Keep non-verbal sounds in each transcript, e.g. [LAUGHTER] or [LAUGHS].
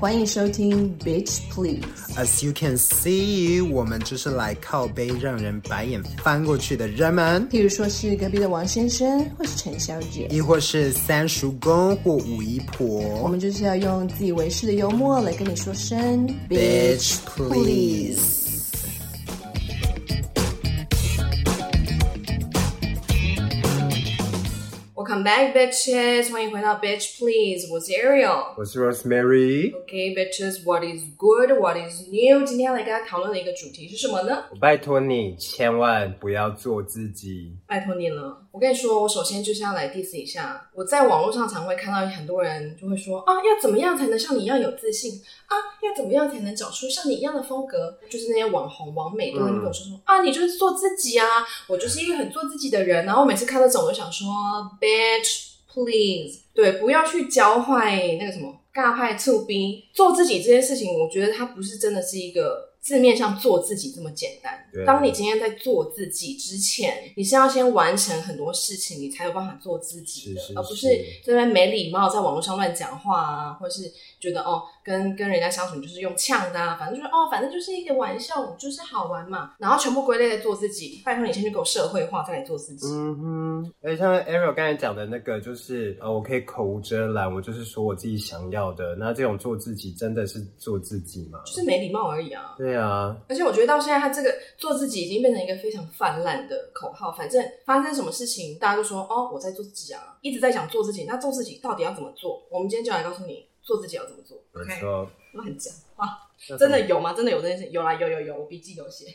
欢迎收听 Bitch Please。As you can see，我们就是来靠背让人白眼翻过去的人们。譬如说是隔壁的王先生，或是陈小姐，亦或是三叔公或五姨婆。我们就是要用自以为是的幽默来跟你说声 Bitch Please。Back, bitches！欢迎回到 Bitch Please，我是 Ariel，我是 Rosemary。Okay, bitches，what is good？What is new？今天要来跟大家讨论的一个主题是什么呢？我拜托你千万不要做自己，拜托你了。我跟你说，我首先就是要来 diss 一下。我在网络上常会看到很多人就会说啊，要怎么样才能像你一样有自信啊？要怎么样才能找出像你一样的风格？就是那些网红、网美都会跟我说说、嗯、啊，你就是做自己啊，我就是一个很做自己的人。然后我每次看到这种，我就想说，bitch please，对，不要去教坏那个什么尬派醋逼，做自己这件事情，我觉得他不是真的是一个。字面上做自己这么简单。当你今天在做自己之前，你是要先完成很多事情，你才有办法做自己的，是是是，而不是在那边没礼貌，在网络上乱讲话啊，或者是觉得哦，跟跟人家相处就是用呛的啊，反正就是哦，反正就是一个玩笑，就是好玩嘛。然后全部归类在做自己，拜托你先去给我社会化，再来做自己。嗯哼，而且像 Ariel 刚才讲的那个，就是呃，我可以口无遮拦，我就是说我自己想要的。那这种做自己，真的是做自己吗？就是没礼貌而已啊。对啊，而且我觉得到现在，他这个做自己已经变成一个非常泛滥的口号。反正发生什么事情，大家都说哦，我在做自己啊，一直在讲做自己。那做自己到底要怎么做？我们今天就来告诉你，做自己要怎么做。没错，乱讲话！真的有吗？真的有这件事？有啦，有有有，我笔记有写。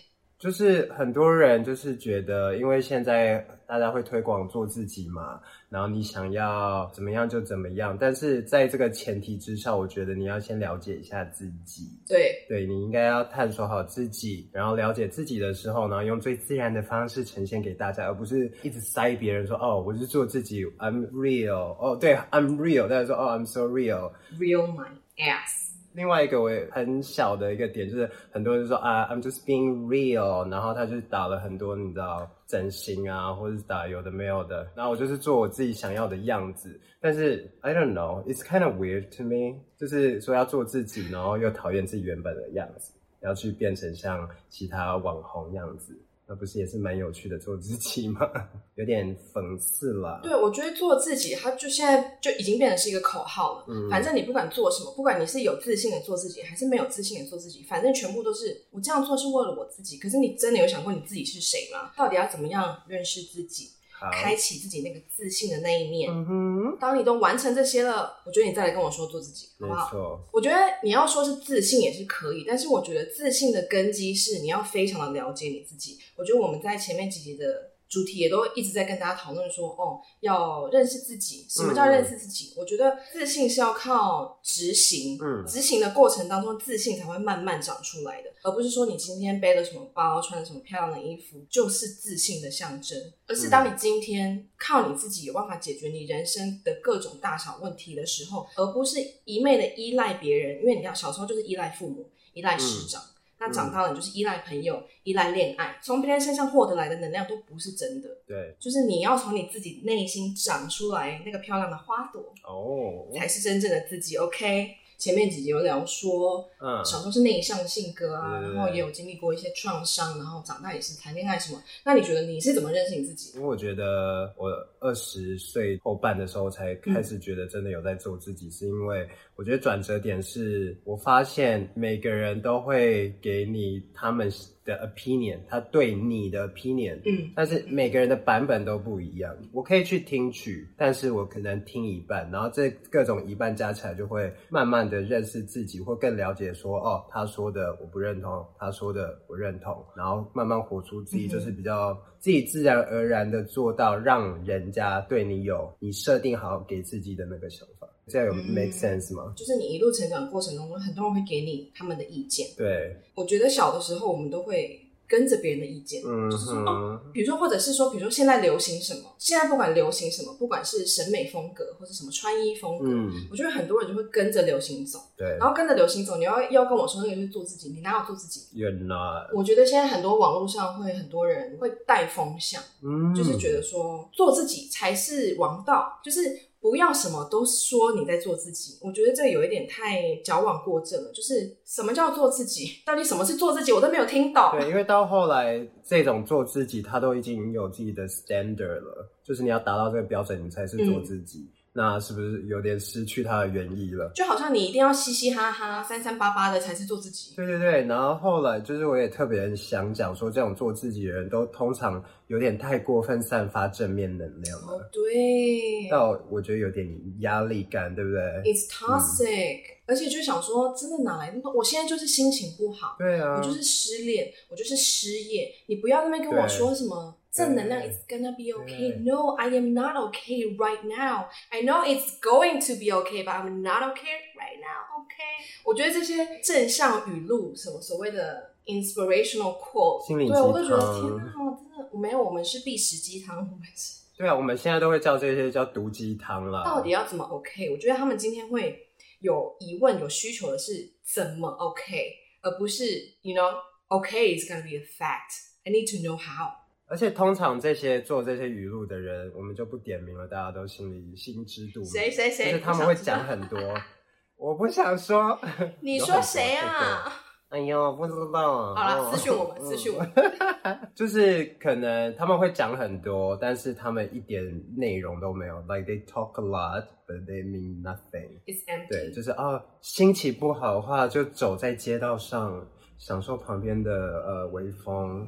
就是很多人就是觉得，因为现在大家会推广做自己嘛，然后你想要怎么样就怎么样，但是在这个前提之上，我觉得你要先了解一下自己。对，对，你应该要探索好自己，然后了解自己的时候呢，用最自然的方式呈现给大家，而不是一直塞别人说哦，我是做自己，I'm real，哦，对，I'm real，大家说哦，I'm so real，real my ass。另外一个我也很小的一个点就是，很多人就说啊，I'm just being real，然后他就打了很多你知道整形啊，或者是打有的没有的，然后我就是做我自己想要的样子。但是 I don't know，it's kind of weird to me，就是说要做自己，然后又讨厌自己原本的样子，要去变成像其他网红样子。那不是也是蛮有趣的做自己吗？[LAUGHS] 有点讽刺了。对，我觉得做自己，它就现在就已经变成是一个口号了。嗯，反正你不管做什么，不管你是有自信的做自己，还是没有自信的做自己，反正全部都是我这样做是为了我自己。可是你真的有想过你自己是谁吗？到底要怎么样认识自己？开启自己那个自信的那一面。嗯哼，当你都完成这些了，我觉得你再来跟我说做自己，好不好？我觉得你要说是自信也是可以，但是我觉得自信的根基是你要非常的了解你自己。我觉得我们在前面几集的。主题也都一直在跟大家讨论说，哦，要认识自己。什么叫认识自己？嗯、我觉得自信是要靠执行，嗯，执行的过程当中，自信才会慢慢长出来的，而不是说你今天背了什么包，穿了什么漂亮的衣服，就是自信的象征。而是当你今天靠你自己有办法解决你人生的各种大小问题的时候，而不是一昧的依赖别人。因为你要，小时候就是依赖父母，依赖师长。嗯那长大了，你就是依赖朋友、嗯、依赖恋爱，从别人身上获得来的能量都不是真的。对，就是你要从你自己内心长出来那个漂亮的花朵哦，才是真正的自己。OK。前面几集有聊说，嗯，小时候是内向性格啊，然后也有经历过一些创伤，然后长大也是谈恋爱什么。那你觉得你是怎么认识你自己？因为我觉得我二十岁后半的时候才开始觉得真的有在做自己，嗯、是因为我觉得转折点是我发现每个人都会给你他们的 opinion，他对你的 opinion，嗯，但是每个人的版本都不一样。我可以去听取，但是我可能听一半，然后这各种一半加起来，就会慢慢的认识自己，或更了解说，哦，他说的我不认同，他说的我认同，然后慢慢活出自己，就是比较自己自然而然的做到，让人家对你有你设定好给自己的那个想法。这样有 make sense 吗？就是你一路成长过程当中，很多人会给你他们的意见。对，我觉得小的时候我们都会跟着别人的意见，嗯，就是说哦，比如说或者是说，比如说现在流行什么，现在不管流行什么，不管是审美风格或者什么穿衣风格，嗯，我觉得很多人就会跟着流行走。对，然后跟着流行走，你要要跟我说那个就是做自己，你哪有做自己？You're not。我觉得现在很多网络上会很多人会带风向，嗯，就是觉得说做自己才是王道，就是。不要什么都说你在做自己。我觉得这有一点太矫枉过正了。就是什么叫做自己？到底什么是做自己？我都没有听懂。对，因为到后来这种做自己，他都已经有自己的 standard 了，就是你要达到这个标准，你才是做自己。嗯那是不是有点失去它的原意了？就好像你一定要嘻嘻哈哈、三三八八的才是做自己。对对对，然后后来就是我也特别想讲说，这种做自己的人都通常有点太过分散发正面能量了。哦，对。到我觉得有点压力感，对不对？It's toxic，嗯。而且就想说，真的哪来那么？我现在就是心情不好，对啊，我就是失恋，我就是失业。你不要那边跟我说什么。正能量，It's gonna be okay. No, I am not okay right now. I know it's going to be okay, but I'm not okay right now. Okay？我觉得这些正向语录，什么所谓的 inspirational quote，心灵鸡汤，对我都觉得天哪，真的没有，我们是必食鸡汤，我们是。对啊，我们现在都会叫这些叫毒鸡汤啦。到底要怎么 OK？我觉得他们今天会有疑问、有需求的是怎么 OK，而不是 You know, OK is gonna be a fact. I need to know how. 而且通常这些做这些语录的人，我们就不点名了，大家都心里心知肚明。谁谁谁？就是他们会讲很多，[LAUGHS] 我不想说。[LAUGHS] 你说谁啊？哎呦，不知道。好了，私讯我们，私讯我们。[LAUGHS] 就是可能他们会讲很多，但是他们一点内容都没有。Like they talk a lot, but they mean nothing. It's empty. 对，就是啊，心情不好的话，就走在街道上，享受旁边的呃微风。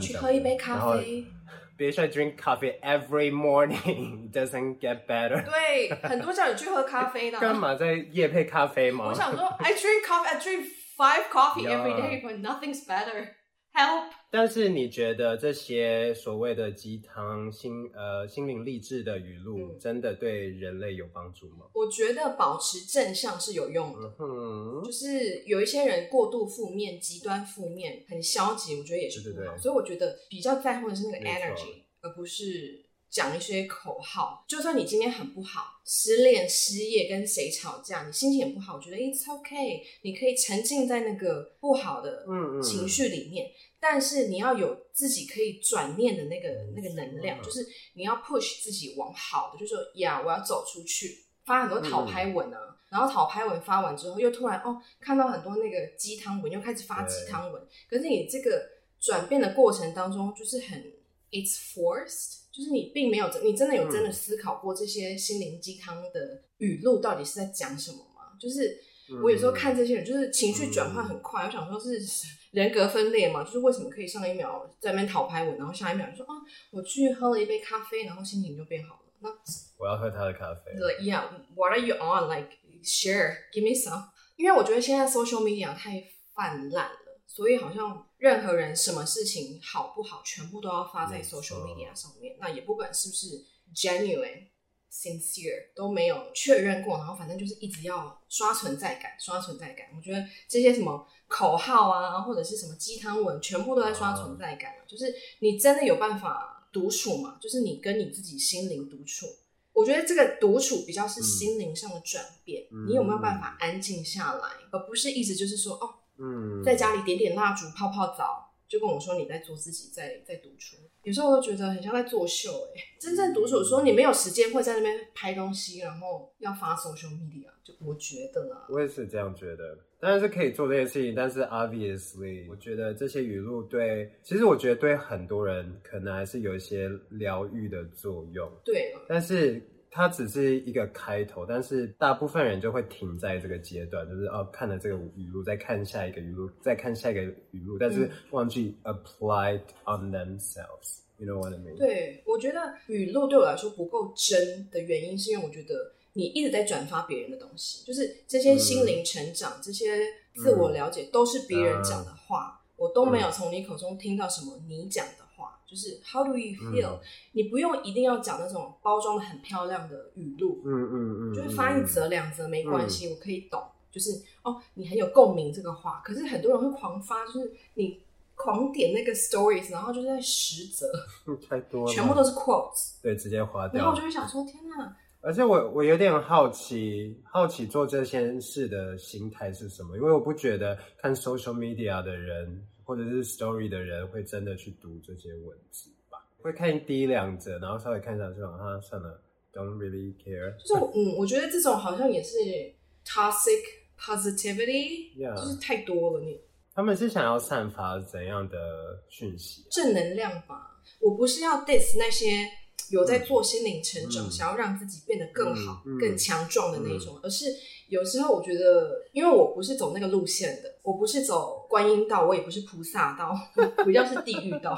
去喝一杯咖啡。别说 drink coffee every morning [LAUGHS] doesn't get better。对，很多叫你去喝咖啡的。干嘛在业配咖啡吗？我想说，I drink coffee, I drink five coffee every day, but nothing's better. Help！但是你觉得这些所谓的鸡汤、心呃心灵励志的语录，真的对人类有帮助吗？我觉得保持正向是有用的。嗯，就是有一些人过度负面、极端负面、很消极，我觉得也是不好。对对对。所以我觉得比较在乎的是那个 energy，而不是讲一些口号。就算你今天很不好，失恋、失业，跟谁吵架，你心情也不好，我觉得 it's okay，你可以沉浸在那个不好的情绪里面。嗯嗯但是你要有自己可以转念的那个那个能量，就是你要 push 自己往好的，就是说呀，我要走出去，发很多讨拍文啊，然后讨拍文发完之后，又突然哦看到很多那个鸡汤文，又开始发鸡汤文。可是你这个转变的过程当中，就是很 it's forced，就是你并没有你真的有真的思考过这些心灵鸡汤的语录到底是在讲什么吗？就是我有时候看这些人，就是情绪转换很快，我想说是。[LAUGHS] 人格分裂嘛，就是为什么可以上一秒在那边讨拍我，然后下一秒就说啊，我去喝了一杯咖啡，然后心情就变好了。那我要喝他的咖啡。对，Yeah，What are you on? Like, share, give me some。因为我觉得现在 social media 太泛滥了，所以好像任何人什么事情好不好，全部都要发在 social media 上面。那也不管是不是 genuine。sincere 都没有确认过，然后反正就是一直要刷存在感，刷存在感。我觉得这些什么口号啊，或者是什么鸡汤文，全部都在刷存在感。就是你真的有办法独处吗？就是你跟你自己心灵独处。我觉得这个独处比较是心灵上的转变。嗯、你有没有办法安静下来，而不是一直就是说哦，嗯，在家里点点蜡烛，泡泡澡。就跟我说你在做自己在，在在独处，有时候我都觉得很像在作秀哎、欸。真正独处，说你没有时间会在那边拍东西，然后要发 social media，就我觉得啊，我也是这样觉得。当然是可以做这些事情，但是 obviously，我觉得这些语录对，其实我觉得对很多人可能还是有一些疗愈的作用。对，但是。它只是一个开头，但是大部分人就会停在这个阶段，就是哦，看了这个语录，再看下一个语录，再看下一个语录，但是忘记 applied on themselves。You know what I mean？对，我觉得语录对我来说不够真的原因，是因为我觉得你一直在转发别人的东西，就是这些心灵成长、嗯、这些自我了解，都是别人讲的话，嗯、我都没有从你口中听到什么你讲的。就是 How do you feel？、嗯、你不用一定要讲那种包装的很漂亮的语录，嗯嗯嗯，就是发一则两则没关系，嗯、我可以懂。就是哦，你很有共鸣这个话，可是很多人会狂发，就是你狂点那个 stories，然后就是在十则，太多了，全部都是 quotes，对，直接划掉。然后我就会想说，天哪！而且我我有点好奇，好奇做这件事的心态是什么？因为我不觉得看 social media 的人。或者是 story 的人会真的去读这些文字吧？会看第一两则，然后稍微看一下就啊，算了，don't really care。就是嗯，我觉得这种好像也是 toxic positivity，Yeah. [LAUGHS] 就是太多了。你他们是想要散发怎样的讯息？正能量吧。我不是要 diss 那些有在做心灵成长、嗯、想要让自己变得更好、嗯、更强壮的那种，嗯、而是有时候我觉得，因为我不是走那个路线的，我不是走观音道，我也不是菩萨道，比较是地狱道。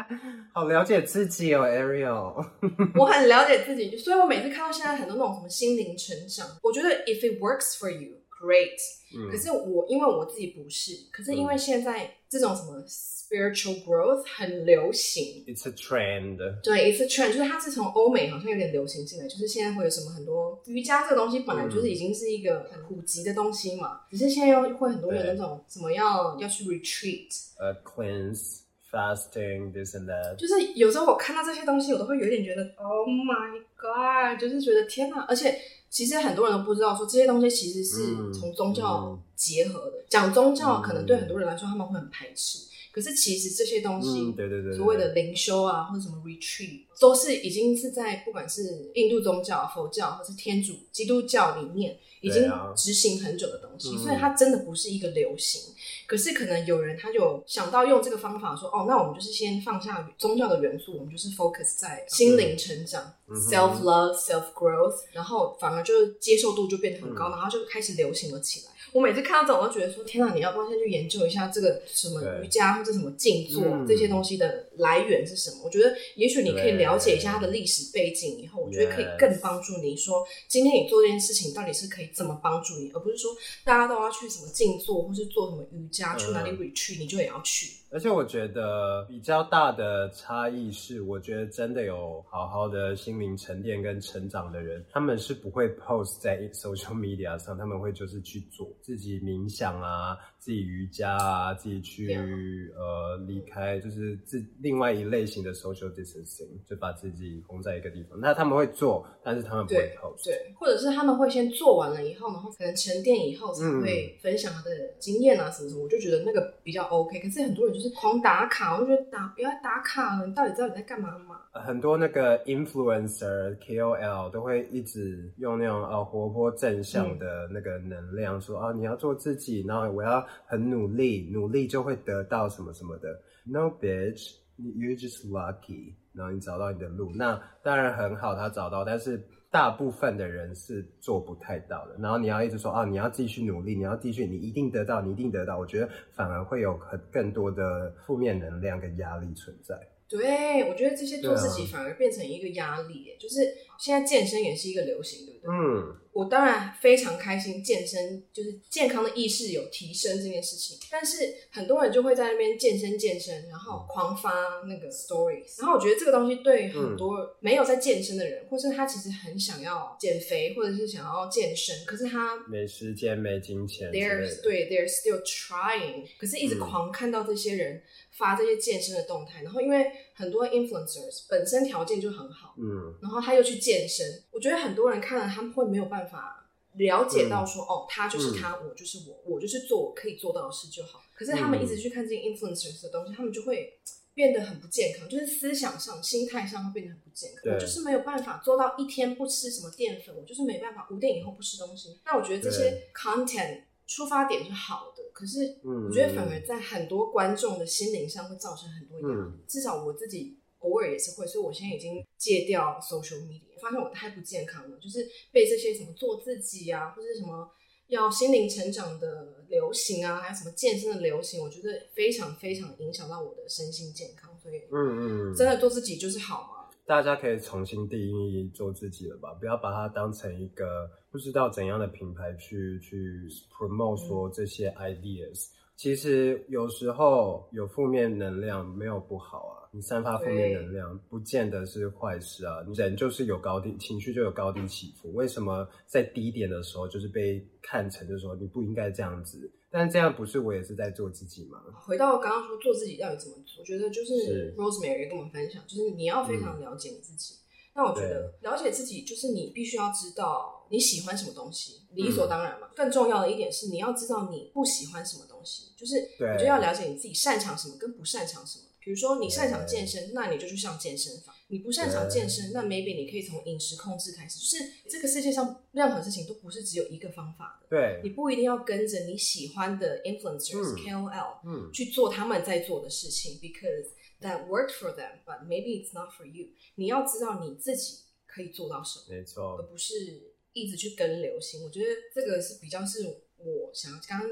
[LAUGHS] 好了解自己哦，Ariel。[LAUGHS] 我很了解自己，所以我每次看到现在很多那种什么心灵成长，我觉得 if it works for you。Great，、嗯、可是我因为我自己不是，可是因为现在这种什么 spiritual growth 很流行，It's a trend。对，It's a trend，就是它是从欧美好像有点流行进来，就是现在会有什么很多瑜伽这个东西本来就是已经是一个很普及的东西嘛，只、嗯、是现在又会很多人那种什么要要去 retreat，uh, cleanse fasting this and that，就是有时候我看到这些东西，我都会有点觉得 Oh my God，就是觉得天哪，而且。其实很多人都不知道，说这些东西其实是从宗教结合的。讲、嗯、宗教可能对很多人来说他们会很排斥，可是其实这些东西，嗯、对对对对所谓的灵修啊，或者什么 retreat，都是已经是在不管是印度宗教、佛教，或是天主、基督教里面已经执行很久的东西，啊、所以它真的不是一个流行。可是可能有人他就想到用这个方法说，哦，那我们就是先放下宗教的元素，我们就是 focus 在心灵成长、嗯、self love、self growth，然后反而就接受度就变得很高，嗯、然后就开始流行了起来。我每次看到这种，我都觉得说，天哪，你要不要先去研究一下这个什么瑜伽或者什么静坐这些东西的来源是什么？我觉得也许你可以了解一下它的历史背景以后，我觉得可以更帮助你说，今天你做这件事情到底是可以怎么帮助你，而不是说大家都要去什么静坐或是做什么瑜伽。去哪里 retreat，你就也要去。而且我觉得比较大的差异是，我觉得真的有好好的心灵沉淀跟成长的人，他们是不会 post 在 [LAUGHS] social media 上，他们会就是去做自己冥想啊。自己瑜伽啊，自己去呃离开，就是自另外一类型的 social distancing，就把自己封在一个地方。那他们会做，但是他们不会 post。对，或者是他们会先做完了以后，然后可能沉淀以后才会分享他的经验啊什么什么。嗯、我就觉得那个比较 OK。可是很多人就是狂打卡，我就觉得打不要打卡了，你到底知道你在干嘛吗？很多那个 influencer KOL 都会一直用那种呃活泼正向的那个能量，嗯、说啊你要做自己，然后我要。很努力，努力就会得到什么什么的。No bitch, you're just lucky。然后你找到你的路，那当然很好，他找到，但是大部分的人是做不太到的。然后你要一直说啊，你要继续努力，你要继续，你一定得到，你一定得到。我觉得反而会有很更多的负面能量跟压力存在。对，我觉得这些做自己反而变成一个压力，就是现在健身也是一个流行，对不对？嗯。我当然非常开心，健身就是健康的意识有提升这件事情。但是很多人就会在那边健身健身，然后狂发那个 stories。然后我觉得这个东西对很多没有在健身的人，嗯、或是他其实很想要减肥，或者是想要健身，可是他没时间、没金钱。They're 对，they're still trying，可是一直狂看到这些人发这些健身的动态，嗯、然后因为很多 influencers 本身条件就很好，嗯，然后他又去健身，我觉得很多人看了他们会没有办法。了解到说，嗯、哦，他就是他，嗯、我就是我，我就是做我可以做到的事就好。可是他们一直去看这些 influencers 的东西，他们就会变得很不健康，就是思想上、心态上会变得很不健康。我就是没有办法做到一天不吃什么淀粉，我就是没办法五点以后不吃东西。那我觉得这些 content 出发点是好的，可是我觉得反而在很多观众的心灵上会造成很多压力。嗯、至少我自己偶尔也是会，所以我现在已经戒掉 social media。发现我太不健康了，就是被这些什么做自己啊，或者什么要心灵成长的流行啊，还有什么健身的流行，我觉得非常非常影响到我的身心健康。所以，嗯嗯，真的做自己就是好吗？大家可以重新定义做自己了吧？不要把它当成一个不知道怎样的品牌去去 promote 说这些 ideas。嗯、其实有时候有负面能量没有不好啊。你散发负面能量，不见得是坏事啊。人就是有高低，情绪就有高低起伏。为什么在低点的时候，就是被看成就是说你不应该这样子？但这样不是我也是在做自己吗？回到刚刚说做自己到底怎么做？我觉得就是 Rosemary 跟我们分享，就是你要非常了解你自己。嗯、那我觉得了解自己，就是你必须要知道你喜欢什么东西，理所当然嘛。嗯、更重要的一点是，你要知道你不喜欢什么东西，就是你就要了解你自己擅长什么跟不擅长什么。比如说你擅长健身，那你就去上健身房。你不擅长健身，那 maybe 你可以从饮食控制开始。就是这个世界上任何事情都不是只有一个方法的。对，你不一定要跟着你喜欢的 influencers、嗯、KOL，嗯，去做他们在做的事情，because that worked for them, but maybe it's not for you。你要知道你自己可以做到什么，没错，而不是一直去跟流行。我觉得这个是比较是我想要刚刚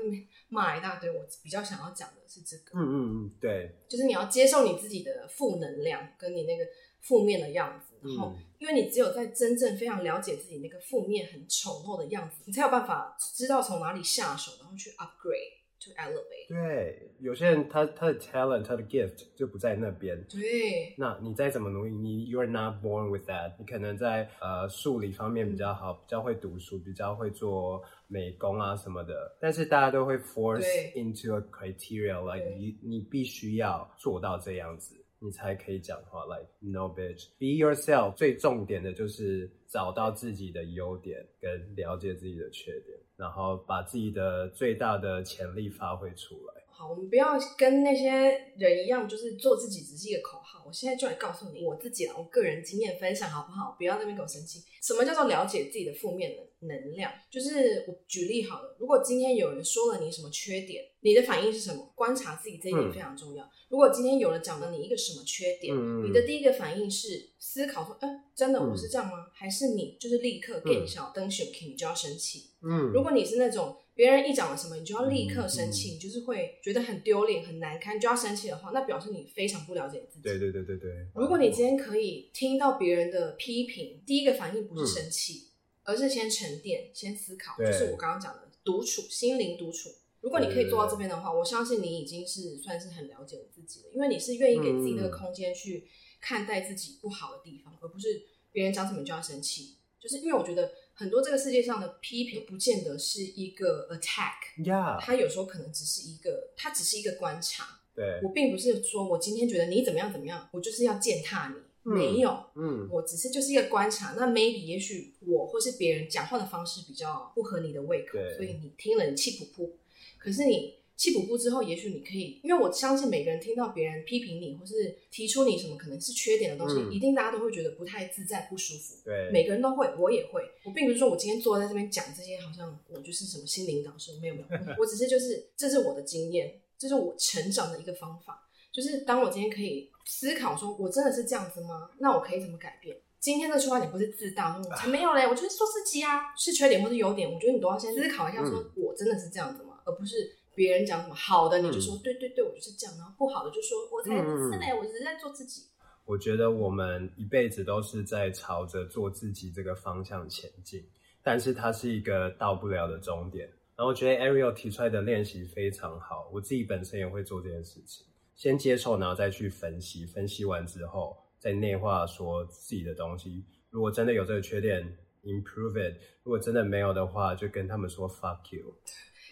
骂一大堆，我比较想要讲的是这个。嗯嗯嗯，对，就是你要接受你自己的负能量，跟你那个。负面的样子，然后，因为你只有在真正非常了解自己那个负面很丑陋的样子，你才有办法知道从哪里下手，然后去 upgrade to elevate。对，有些人他他的 talent，他的 gift 就不在那边。对，那你再怎么努力，你 you are not born with that。你可能在呃数理方面比较好，嗯、比较会读书，比较会做美工啊什么的，但是大家都会 force into a criteria，like 你你必须要做到这样子。你才可以讲话，like no bitch，be yourself。最重点的就是找到自己的优点，跟了解自己的缺点，然后把自己的最大的潜力发挥出来。好，我们不要跟那些人一样，就是做自己只是一个口号。我现在就来告诉你我自己了，我个人经验分享好不好？不要在那边给我生气。什么叫做了解自己的负面能能量？就是我举例好了，如果今天有人说了你什么缺点，你的反应是什么？观察自己这一点非常重要。嗯、如果今天有人讲了你一个什么缺点，嗯、你的第一个反应是思考说，嗯、呃，真的我是这样吗？嗯、还是你就是立刻变小灯熊 king 就要生气？嗯，如果你是那种。别人一讲了什么，你就要立刻生气，你就是会觉得很丢脸、很难堪，你就要生气的话，那表示你非常不了解自己。对对对对对。如果你今天可以听到别人的批评，第一个反应不是生气，嗯、而是先沉淀、先思考，就是我刚刚讲的独处、心灵独处。如果你可以做到这边的话，我相信你已经是算是很了解你自己了，因为你是愿意给自己那个空间去看待自己不好的地方，嗯、而不是别人讲什么就要生气。就是因为我觉得。很多这个世界上的批评，不见得是一个 attack，Yeah. 它有时候可能只是一个，它只是一个观察。对，我并不是说我今天觉得你怎么样怎么样，我就是要践踏你，嗯、没有，嗯，我只是就是一个观察。那 maybe 也许我或是别人讲话的方式比较不合你的胃口，所以你听了你气噗噗，可是你。气噗噗之后，也许你可以，因为我相信每个人听到别人批评你，或是提出你什么可能是缺点的东西，嗯、一定大家都会觉得不太自在、不舒服。对，每个人都会，我也会。我并不是说我今天坐在这边讲这些，好像我就是什么心灵导师，没有没有，我只是就是这是我的经验，这是我成长的一个方法。就是当我今天可以思考说，我真的是这样子吗？那我可以怎么改变？今天这句话你不是自大，我才没有嘞，我就是做自己啊，是缺点或是优点，我觉得你都要先思考一下，说我真的是这样子吗？而不是。别人讲什么好的，你就说、嗯、对对对，我就是这样。然后不好的就说我才不是嘞，我只是在做自己。我觉得我们一辈子都是在朝着做自己这个方向前进，但是它是一个到不了的终点。然后我觉得 Ariel 提出来的练习非常好，我自己本身也会做这件事情。先接受，然后再去分析，分析完之后再内化说自己的东西。如果真的有这个缺点，improve it；如果真的没有的话，就跟他们说 fuck you。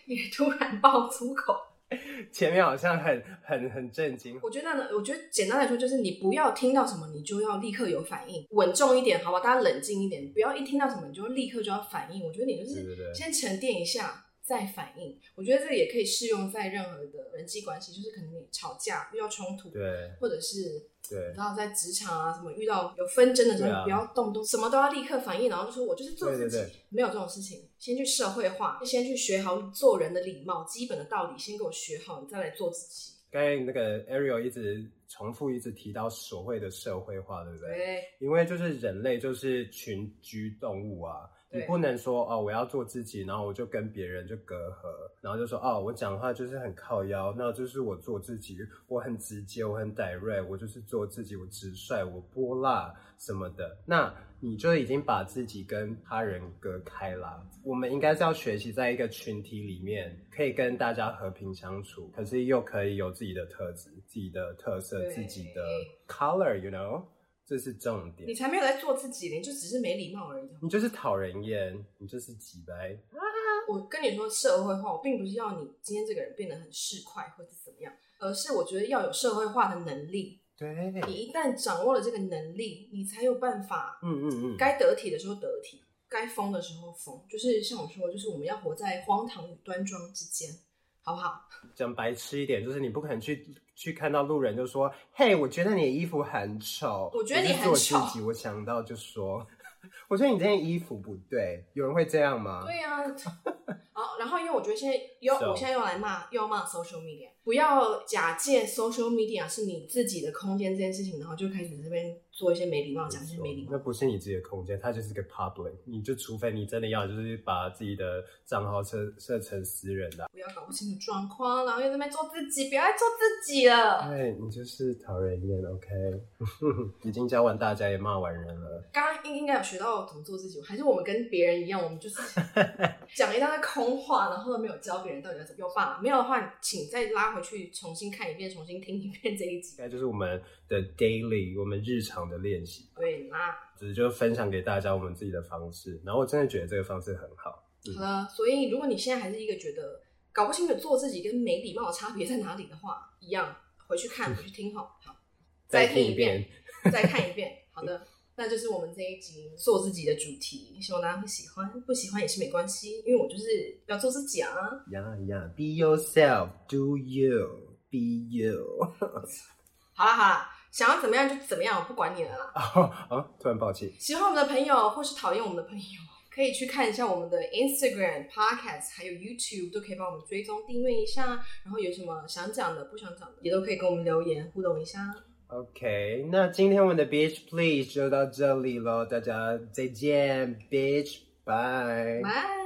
[LAUGHS] 你突然爆粗口，前面好像很很很震惊。我觉得呢，我觉得简单来说就是你不要听到什么你就要立刻有反应，稳重一点，好吧？大家冷静一点，不要一听到什么你就立刻就要反应。我觉得你就是先沉淀一下再反应。我觉得这个也可以适用在任何的人际关系，就是可能你吵架遇到冲突，对，或者是。对，然后在职场啊，什么遇到有纷争的时候，啊、你不要动动，什么都要立刻反应，然后就说我就是做自己，对对对，没有这种事情。先去社会化，先去学好做人的礼貌，基本的道理先给我学好，你再来做自己。刚才那个 Ariel 一直重复，一直提到所谓的社会化，对不对？对，因为就是人类就是群居动物啊。你不能说哦，我要做自己，然后我就跟别人就隔阂，然后就说哦，我讲话就是很靠腰，那就是我做自己，我很直接，我很 direct，我就是做自己，我直率，我泼辣什么的，那你就已经把自己跟他人隔开了。我们应该是要学习在一个群体里面，可以跟大家和平相处，可是又可以有自己的特质、自己的特色、自己的 color，you know。这是重点，你才没有在做自己，你就只是没礼貌而已。你就是讨人厌，你就是挤白。我跟你说社会化，我并不是要你今天这个人变得很市侩或者怎么样，而是我觉得要有社会化的能力。对，你一旦掌握了这个能力，你才有办法。嗯嗯嗯。该得体的时候得体，该疯的时候疯。就是像我说，就是我们要活在荒唐与端庄之间。好不好？讲白痴一点，就是你不可能去去看到路人就说：“嘿，我觉得你的衣服很丑。”我觉得你很丑。我想到就说：“ [LAUGHS] 我觉得你这件衣服不对。”有人会这样吗？对呀、啊。[LAUGHS] 好，然后因为我觉得现在又我现在又来骂，又要骂 social media，不要假借 social media 是你自己的空间这件事情，然后就开始这边。做一些没礼貌，讲一些没礼貌。那不是你自己的空间，它就是个 public。你就除非你真的要，就是把自己的账号设设成私人的。不要搞不清楚状况，然后又在那边做自己，不要再做自己了。对，你就是讨人厌，OK？[LAUGHS] 已经教完大家，也骂完人了。刚刚应应该有学到怎么做自己，还是我们跟别人一样，我们就是 [LAUGHS] 讲一大堆空话，然后都没有教别人到底要怎么。有吧？没有的话，请再拉回去重新看一遍，重新听一遍这一集。应该就是我们的 daily，我们日常。的练习，对啦？只是就分享给大家我们自己的方式，然后我真的觉得这个方式很好。嗯、好了，所以如果你现在还是一个觉得搞不清楚做自己跟没礼貌的差别在哪里的话，一样回去看，回去听好，好，[LAUGHS] 再听一遍，再看一遍。好的，那就是我们这一集做自己的主题，希望大家会喜欢，不喜欢也是没关系，因为我就是要做自己啊。Yeah, yeah, be yourself, do you, be you。好了好了。想要怎么样就怎么样，我不管你了啦。啊、[LAUGHS] 哦！突然抱歉。喜欢我们的朋友，或是讨厌我们的朋友，可以去看一下我们的 Instagram、Podcast，还有 YouTube，都可以帮我们追踪订阅一下。然后有什么想讲的、不想讲的，也都可以跟我们留言互动一下。OK，那今天我们的 Bitch Please 就到这里喽，大家再见，Bitch，Bye。Bye。